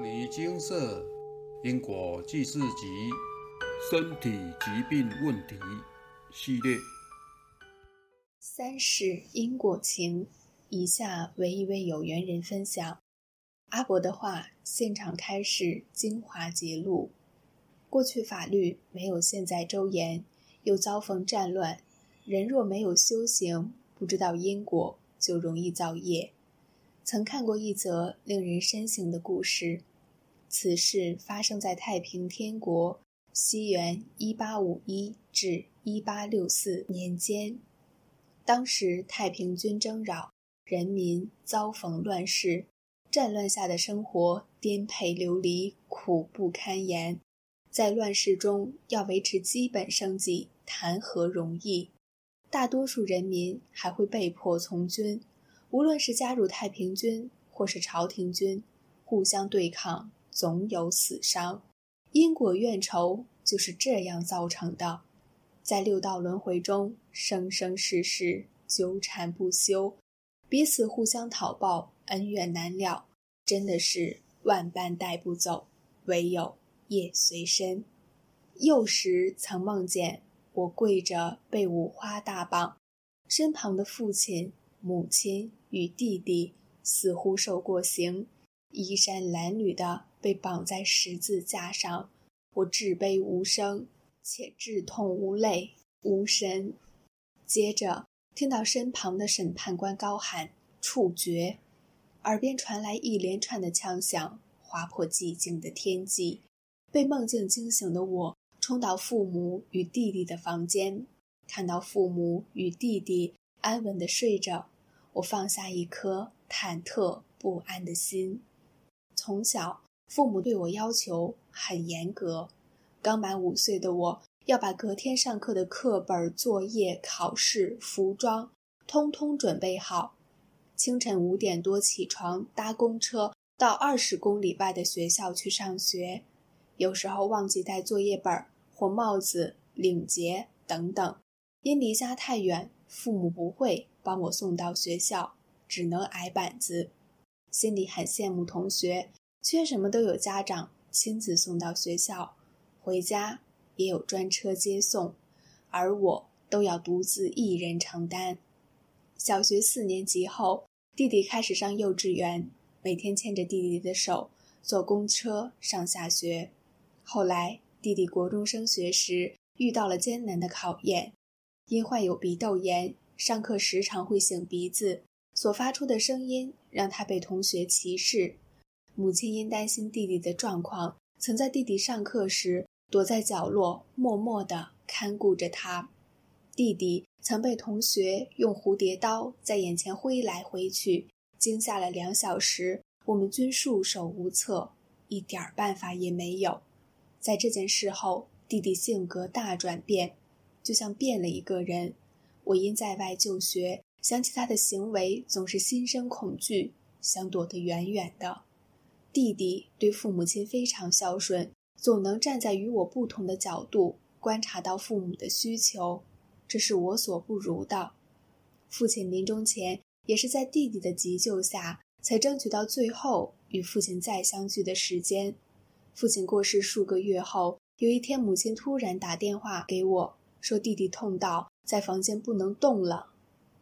《尼金色因果记事集》身体疾病问题系列。三世因果情，以下为一位有缘人分享。阿伯的话，现场开始精华节录。过去法律没有现在周严，又遭逢战乱，人若没有修行，不知道因果，就容易造业。曾看过一则令人深省的故事，此事发生在太平天国西元一八五一至一八六四年间。当时太平军征扰，人民遭逢乱世，战乱下的生活颠沛流离，苦不堪言。在乱世中，要维持基本生计，谈何容易？大多数人民还会被迫从军。无论是加入太平军，或是朝廷军，互相对抗，总有死伤。因果怨仇就是这样造成的。在六道轮回中，生生世世纠缠不休，彼此互相讨报，恩怨难了，真的是万般带不走，唯有业随身。幼时曾梦见我跪着被五花大绑，身旁的父亲。母亲与弟弟似乎受过刑，衣衫褴褛的被绑在十字架上。我至悲无声，且至痛无泪、无神。接着听到身旁的审判官高喊“处决”，耳边传来一连串的枪响，划破寂静的天际。被梦境惊醒的我，冲到父母与弟弟的房间，看到父母与弟弟。安稳地睡着，我放下一颗忐忑不安的心。从小，父母对我要求很严格。刚满五岁的我，要把隔天上课的课本、作业、考试、服装，通通准备好。清晨五点多起床，搭公车到二十公里外的学校去上学。有时候忘记带作业本或帽子、领结等等，因离家太远。父母不会帮我送到学校，只能挨板子。心里很羡慕同学，缺什么都有家长亲自送到学校，回家也有专车接送，而我都要独自一人承担。小学四年级后，弟弟开始上幼稚园，每天牵着弟弟的手坐公车上下学。后来弟弟国中升学时，遇到了艰难的考验。因患有鼻窦炎，上课时常会擤鼻子，所发出的声音让他被同学歧视。母亲因担心弟弟的状况，曾在弟弟上课时躲在角落，默默地看顾着他。弟弟曾被同学用蝴蝶刀在眼前挥来挥去，惊吓了两小时，我们均束手无策，一点办法也没有。在这件事后，弟弟性格大转变。就像变了一个人。我因在外就学，想起他的行为，总是心生恐惧，想躲得远远的。弟弟对父母亲非常孝顺，总能站在与我不同的角度观察到父母的需求，这是我所不如的。父亲临终前，也是在弟弟的急救下，才争取到最后与父亲再相聚的时间。父亲过世数个月后，有一天，母亲突然打电话给我。说弟弟痛到在房间不能动了，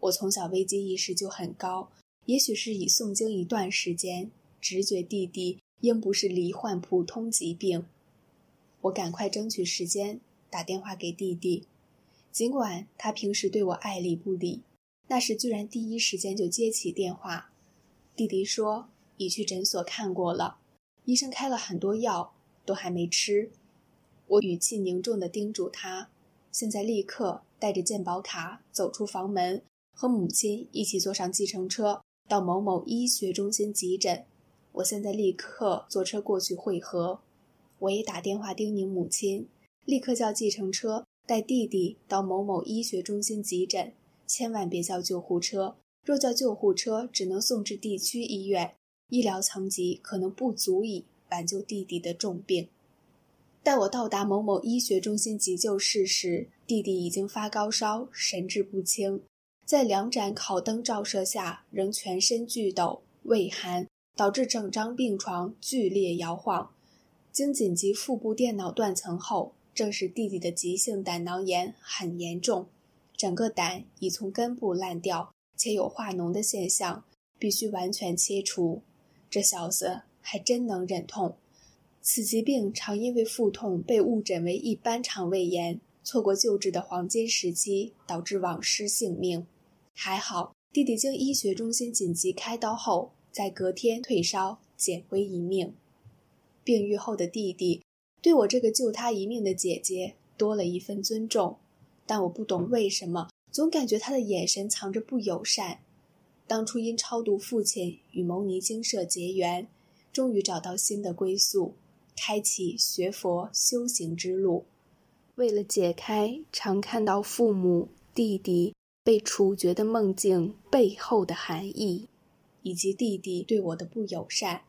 我从小危机意识就很高，也许是已诵经一段时间，直觉弟弟应不是罹患普通疾病。我赶快争取时间打电话给弟弟，尽管他平时对我爱理不理，那时居然第一时间就接起电话。弟弟说已去诊所看过了，医生开了很多药，都还没吃。我语气凝重地叮嘱他。现在立刻带着健保卡走出房门，和母亲一起坐上计程车到某某医学中心急诊。我现在立刻坐车过去会合。我也打电话叮咛母亲，立刻叫计程车带弟弟到某某医学中心急诊，千万别叫救护车。若叫救护车，只能送至地区医院，医疗层级可能不足以挽救弟弟的重病。待我到达某某医学中心急救室时，弟弟已经发高烧，神志不清，在两盏烤灯照射下，仍全身剧抖、畏寒，导致整张病床剧烈摇晃。经紧急腹部电脑断层后，证实弟弟的急性胆囊炎很严重，整个胆已从根部烂掉，且有化脓的现象，必须完全切除。这小子还真能忍痛。此疾病常因为腹痛被误诊为一般肠胃炎，错过救治的黄金时期，导致枉失性命。还好，弟弟经医学中心紧急开刀后，在隔天退烧，捡回一命。病愈后的弟弟，对我这个救他一命的姐姐多了一份尊重，但我不懂为什么，总感觉他的眼神藏着不友善。当初因超度父亲与牟尼精舍结缘，终于找到新的归宿，开启学佛修行之路。为了解开常看到父母、弟弟被处决的梦境背后的含义，以及弟弟对我的不友善，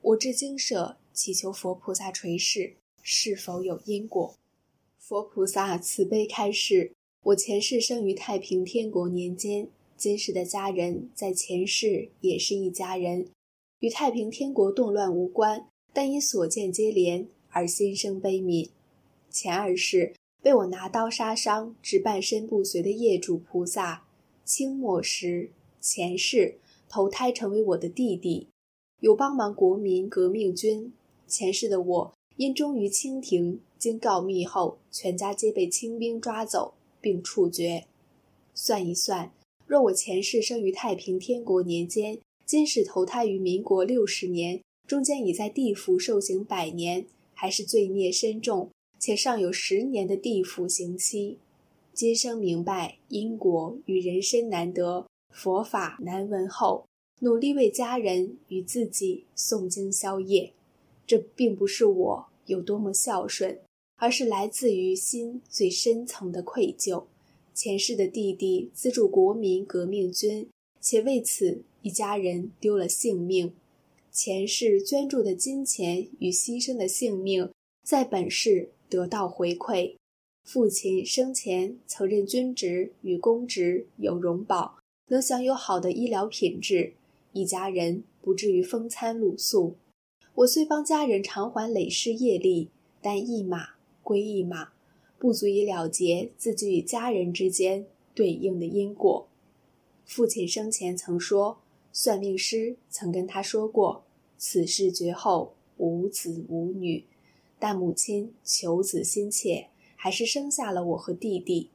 我至精舍。祈求佛菩萨垂示，是否有因果？佛菩萨慈悲开示：我前世生于太平天国年间，今世的家人在前世也是一家人，与太平天国动乱无关，但因所见接连而心生悲悯。前二世被我拿刀杀伤至半身不遂的业主菩萨，清末时前世投胎成为我的弟弟，有帮忙国民革命军。前世的我因忠于清廷，经告密后，全家皆被清兵抓走并处决。算一算，若我前世生于太平天国年间，今世投胎于民国六十年，中间已在地府受刑百年，还是罪孽深重，且尚有十年的地府刑期。今生明白因果与人生难得，佛法难闻后，努力为家人与自己诵经消业。这并不是我有多么孝顺，而是来自于心最深层的愧疚。前世的弟弟资助国民革命军，且为此一家人丢了性命。前世捐助的金钱与牺牲的性命，在本世得到回馈。父亲生前曾任军职与公职有荣保，能享有好的医疗品质，一家人不至于风餐露宿。我虽帮家人偿还累世业力，但一码归一码，不足以了结自己与家人之间对应的因果。父亲生前曾说，算命师曾跟他说过，此事绝后无子无女，但母亲求子心切，还是生下了我和弟弟。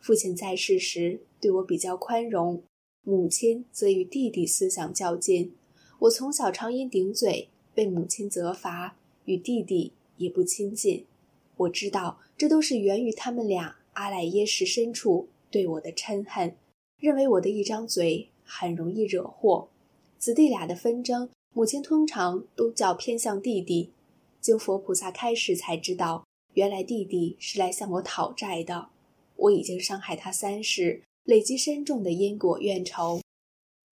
父亲在世时对我比较宽容，母亲则与弟弟思想较近。我从小常因顶嘴。被母亲责罚，与弟弟也不亲近。我知道这都是源于他们俩阿赖耶识深处对我的嗔恨，认为我的一张嘴很容易惹祸。子弟俩的纷争，母亲通常都较偏向弟弟。经佛菩萨开示才知道，原来弟弟是来向我讨债的。我已经伤害他三世，累积深重的因果怨仇。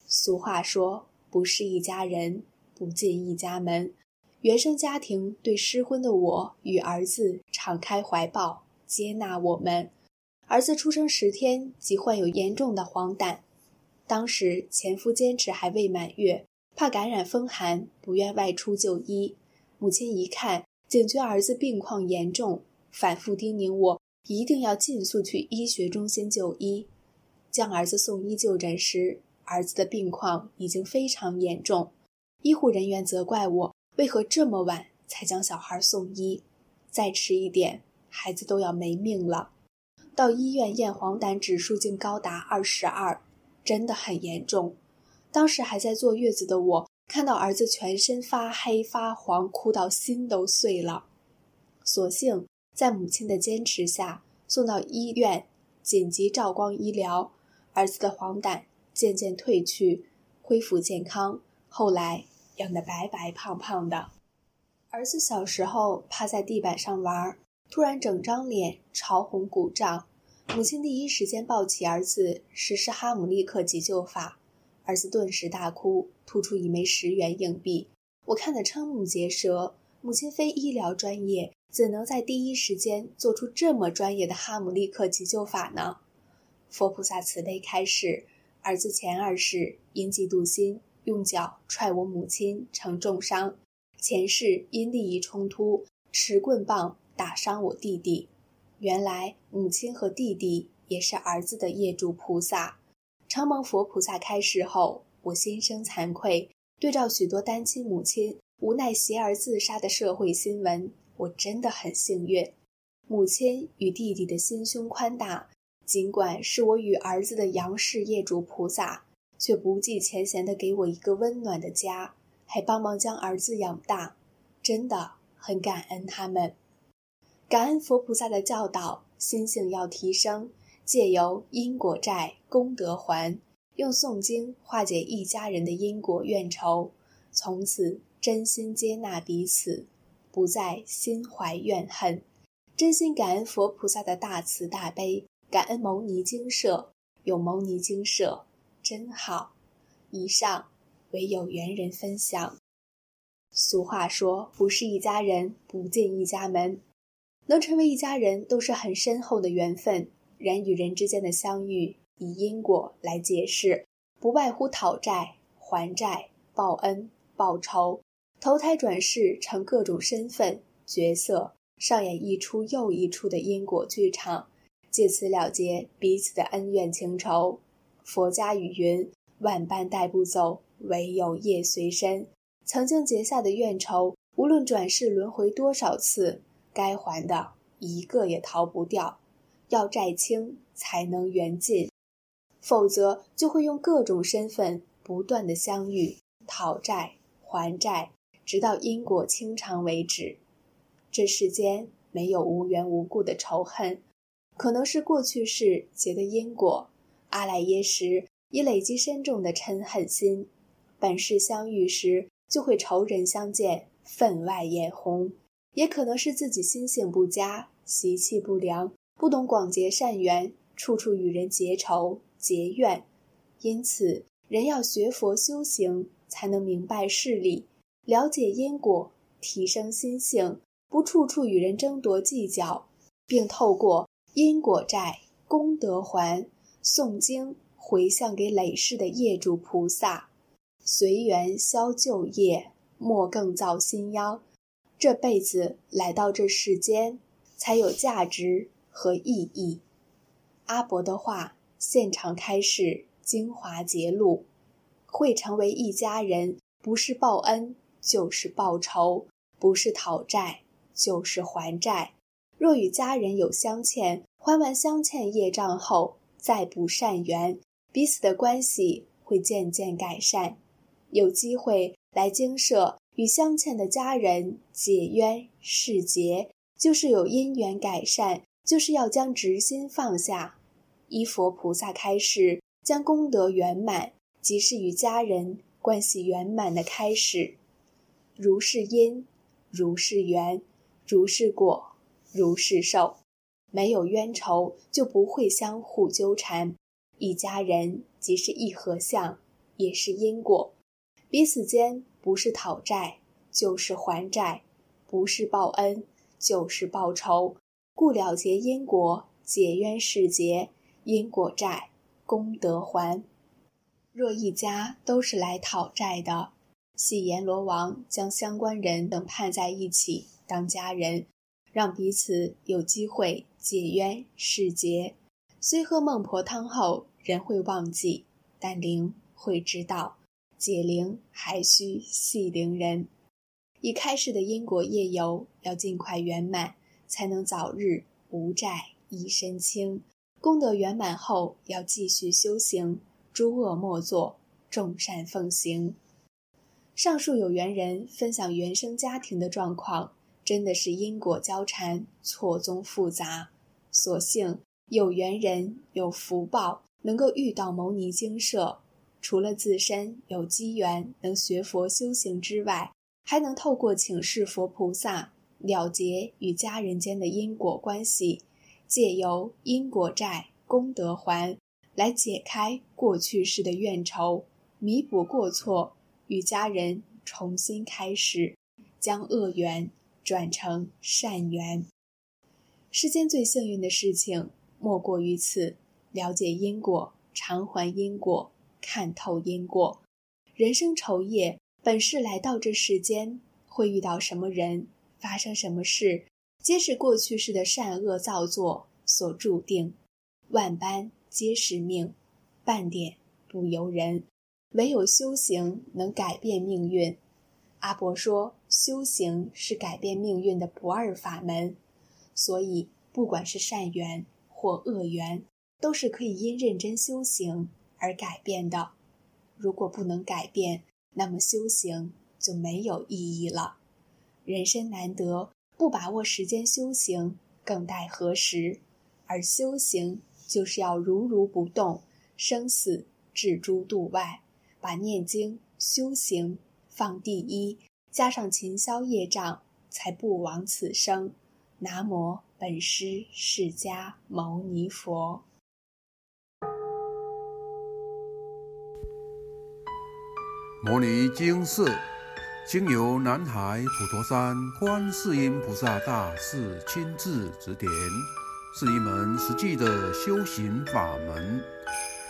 俗话说，不是一家人。不进一家门，原生家庭对失婚的我与儿子敞开怀抱，接纳我们。儿子出生十天即患有严重的黄疸，当时前夫坚持还未满月，怕感染风寒，不愿外出就医。母亲一看，警觉儿子病况严重，反复叮咛我一定要尽速去医学中心就医。将儿子送医就诊时，儿子的病况已经非常严重。医护人员责怪我为何这么晚才将小孩送医，再迟一点，孩子都要没命了。到医院验黄疸指数竟高达二十二，真的很严重。当时还在坐月子的我，看到儿子全身发黑发黄，哭到心都碎了。所幸在母亲的坚持下，送到医院紧急照光医疗，儿子的黄疸渐渐退去，恢复健康。后来养得白白胖胖的，儿子小时候趴在地板上玩，突然整张脸潮红鼓胀，母亲第一时间抱起儿子实施哈姆立克急救法，儿子顿时大哭，吐出一枚十元硬币。我看得瞠目结舌，母亲非医疗专业，怎能在第一时间做出这么专业的哈姆立克急救法呢？佛菩萨慈悲开示，儿子前二世因嫉妒心。用脚踹我母亲，成重伤；前世因利益冲突，持棍棒打伤我弟弟。原来母亲和弟弟也是儿子的业主菩萨。承蒙佛菩萨开示后，我心生惭愧。对照许多单亲母亲无奈携儿自杀的社会新闻，我真的很幸运。母亲与弟弟的心胸宽大，尽管是我与儿子的杨氏业主菩萨，却不计前嫌的给我一个温暖的家，还帮忙将儿子养大，真的很感恩他们。感恩佛菩萨的教导，心性要提升。借由因果债功德还，用诵经化解一家人的因果怨仇，从此真心接纳彼此，不再心怀怨恨，真心感恩佛菩萨的大慈大悲，感恩牟尼精舍，有牟尼精舍真好。以上为有缘人分享。俗话说，不是一家人，不进一家门，能成为一家人，都是很深厚的缘分。人与人之间的相遇，以因果来解释，不外乎讨债、还债、报恩、报仇，投胎转世成各种身份角色，上演一出又一出的因果剧场，借此了结彼此的恩怨情仇。佛家语云：“万般带不走，唯有业随身。”曾经结下的怨仇，无论转世轮回多少次，该还的一个也逃不掉。要债清才能缘尽，否则就会用各种身份不断的相遇，讨债还债，直到因果清偿为止。这世间没有无缘无故的仇恨，可能是过去世结的因果，阿赖耶识已累积深重的嗔恨心，本世相遇时就会仇人相见，分外眼红；也可能是自己心性不佳，习气不良。不懂广结善缘，处处与人结仇结怨，因此人要学佛修行，才能明白事理，了解因果，提升心性，不处处与人争夺计较，并透过因果债功德还，诵经回向给累世的业主菩萨，随缘消旧业，莫更造新妖。这辈子来到这世间，才有价值。和意义，阿伯的话现场开示，精华揭露，会成为一家人，不是报恩就是报仇，不是讨债就是还债。若与家人有相欠，还完相欠业障后，再补善缘，彼此的关系会渐渐改善。有机会来精舍与相欠的家人解冤释结，就是有因缘改善。就是要将执心放下，依佛菩萨开示，将功德圆满，即是与家人关系圆满的开始。如是因，如是缘，如是果，如是受。没有冤仇，就不会相互纠缠。一家人即是一合相，也是因果。彼此间不是讨债，就是还债；不是报恩，就是报仇。故了结因果，解冤释结，因果债，功德还。若一家都是来讨债的，系阎罗王将相关人等判在一起当家人，让彼此有机会解冤释结。虽喝孟婆汤后人会忘记，但灵会知道。解灵还需系灵人。已开始的因果业由要尽快圆满。才能早日无债一身轻，功德圆满后要继续修行，诸恶莫作，众善奉行。上述有缘人分享原生家庭的状况，真的是因果交缠，错综复杂。所幸有缘人有福报，能够遇到牟尼精舍，除了自身有机缘能学佛修行之外，还能透过请示佛菩萨。了结与家人间的因果关系，借由因果债功德还，来解开过去世的怨仇，弥补过错，与家人重新开始，将恶缘转成善缘。世间最幸运的事情莫过于此：了解因果，偿还因果，看透因果。人生愁夜，本是来到这世间会遇到什么人，发生什么事，皆是过去世的善恶造作所注定。万般皆是命，半点不由人。唯有修行能改变命运。阿伯说，修行是改变命运的不二法门。所以，不管是善缘或恶缘，都是可以因认真修行而改变的。如果不能改变，那么修行就没有意义了。人生难得，不把握时间修行，更待何时？而修行就是要如如不动，生死置诸度外，把念经修行放第一，加上勤消业障，才不枉此生。南无本师释迦牟尼佛。摩尼经寺，经由南海普陀山观世音菩萨大士亲自指点，是一门实际的修行法门，